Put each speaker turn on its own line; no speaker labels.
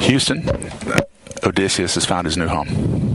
Houston, Odysseus has found his new home.